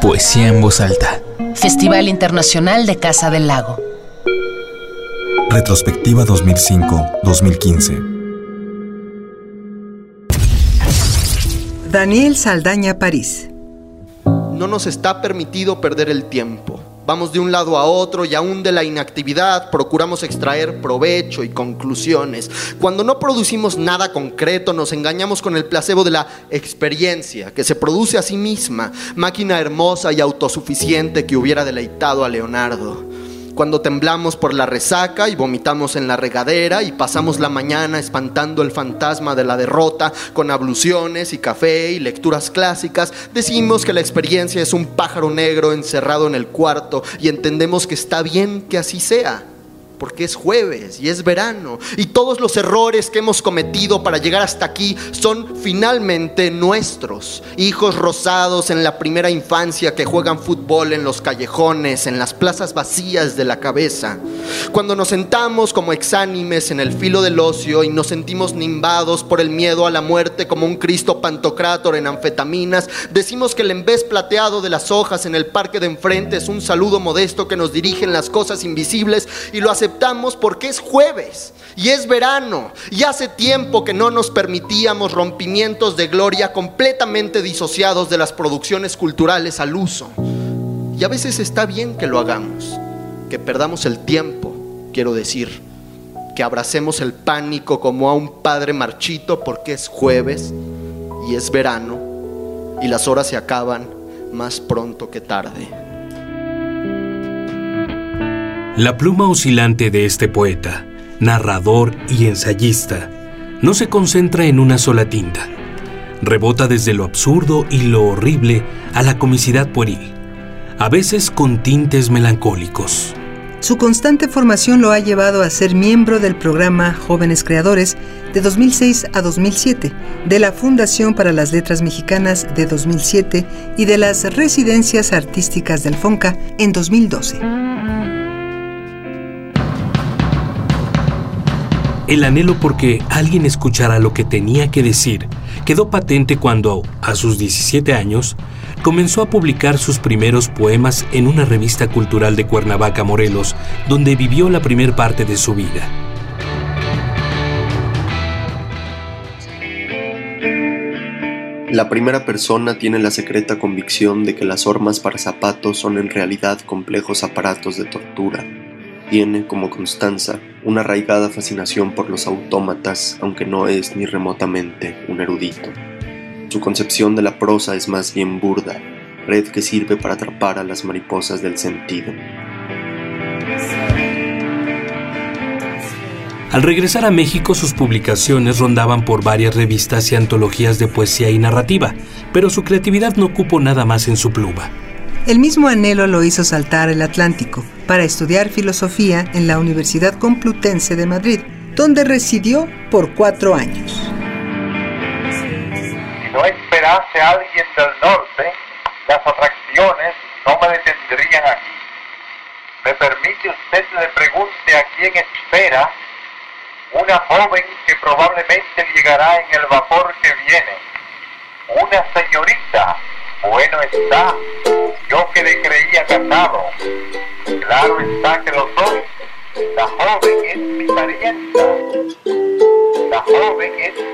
Poesía en voz alta. Festival Internacional de Casa del Lago. Retrospectiva 2005-2015. Daniel Saldaña París. No nos está permitido perder el tiempo. Vamos de un lado a otro y aún de la inactividad procuramos extraer provecho y conclusiones. Cuando no producimos nada concreto nos engañamos con el placebo de la experiencia que se produce a sí misma, máquina hermosa y autosuficiente que hubiera deleitado a Leonardo cuando temblamos por la resaca y vomitamos en la regadera y pasamos la mañana espantando el fantasma de la derrota con abluciones y café y lecturas clásicas, decimos que la experiencia es un pájaro negro encerrado en el cuarto y entendemos que está bien que así sea porque es jueves y es verano y todos los errores que hemos cometido para llegar hasta aquí son finalmente nuestros. Hijos rosados en la primera infancia que juegan fútbol en los callejones, en las plazas vacías de la cabeza. Cuando nos sentamos como exánimes en el filo del ocio y nos sentimos nimbados por el miedo a la muerte como un Cristo pantocrátor en anfetaminas, decimos que el embés plateado de las hojas en el parque de enfrente es un saludo modesto que nos dirige en las cosas invisibles y lo aceptamos porque es jueves y es verano y hace tiempo que no nos permitíamos rompimientos de gloria completamente disociados de las producciones culturales al uso. Y a veces está bien que lo hagamos, que perdamos el tiempo, quiero decir, que abracemos el pánico como a un padre marchito porque es jueves y es verano y las horas se acaban más pronto que tarde. La pluma oscilante de este poeta, narrador y ensayista, no se concentra en una sola tinta. Rebota desde lo absurdo y lo horrible a la comicidad pueril, a veces con tintes melancólicos. Su constante formación lo ha llevado a ser miembro del programa Jóvenes Creadores de 2006 a 2007, de la Fundación para las Letras Mexicanas de 2007 y de las Residencias Artísticas del FONCA en 2012. El anhelo porque alguien escuchara lo que tenía que decir quedó patente cuando, a sus 17 años, comenzó a publicar sus primeros poemas en una revista cultural de Cuernavaca, Morelos, donde vivió la primer parte de su vida. La primera persona tiene la secreta convicción de que las hormas para zapatos son en realidad complejos aparatos de tortura tiene, como Constanza, una arraigada fascinación por los autómatas, aunque no es ni remotamente un erudito. Su concepción de la prosa es más bien burda, red que sirve para atrapar a las mariposas del sentido. Al regresar a México sus publicaciones rondaban por varias revistas y antologías de poesía y narrativa, pero su creatividad no ocupó nada más en su pluma. El mismo anhelo lo hizo saltar el Atlántico para estudiar filosofía en la Universidad Complutense de Madrid, donde residió por cuatro años. Esperase a alguien del norte, las atracciones no me detendrían aquí. ¿Me permite usted le pregunte a quién espera? Una joven que probablemente llegará en el vapor que viene. Una señorita bueno está, yo que le creía casado. Claro está que lo soy. La joven es mi parienta. La joven es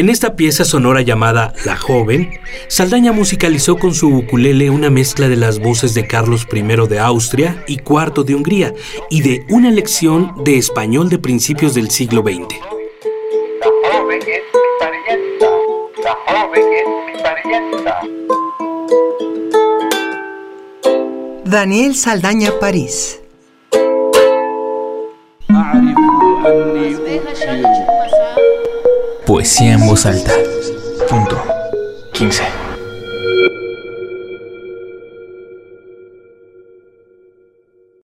En esta pieza sonora llamada La Joven, Saldaña musicalizó con su ukulele una mezcla de las voces de Carlos I de Austria y IV de Hungría y de una lección de español de principios del siglo XX. Daniel Saldaña París. Poesía en voz alta. Punto 15.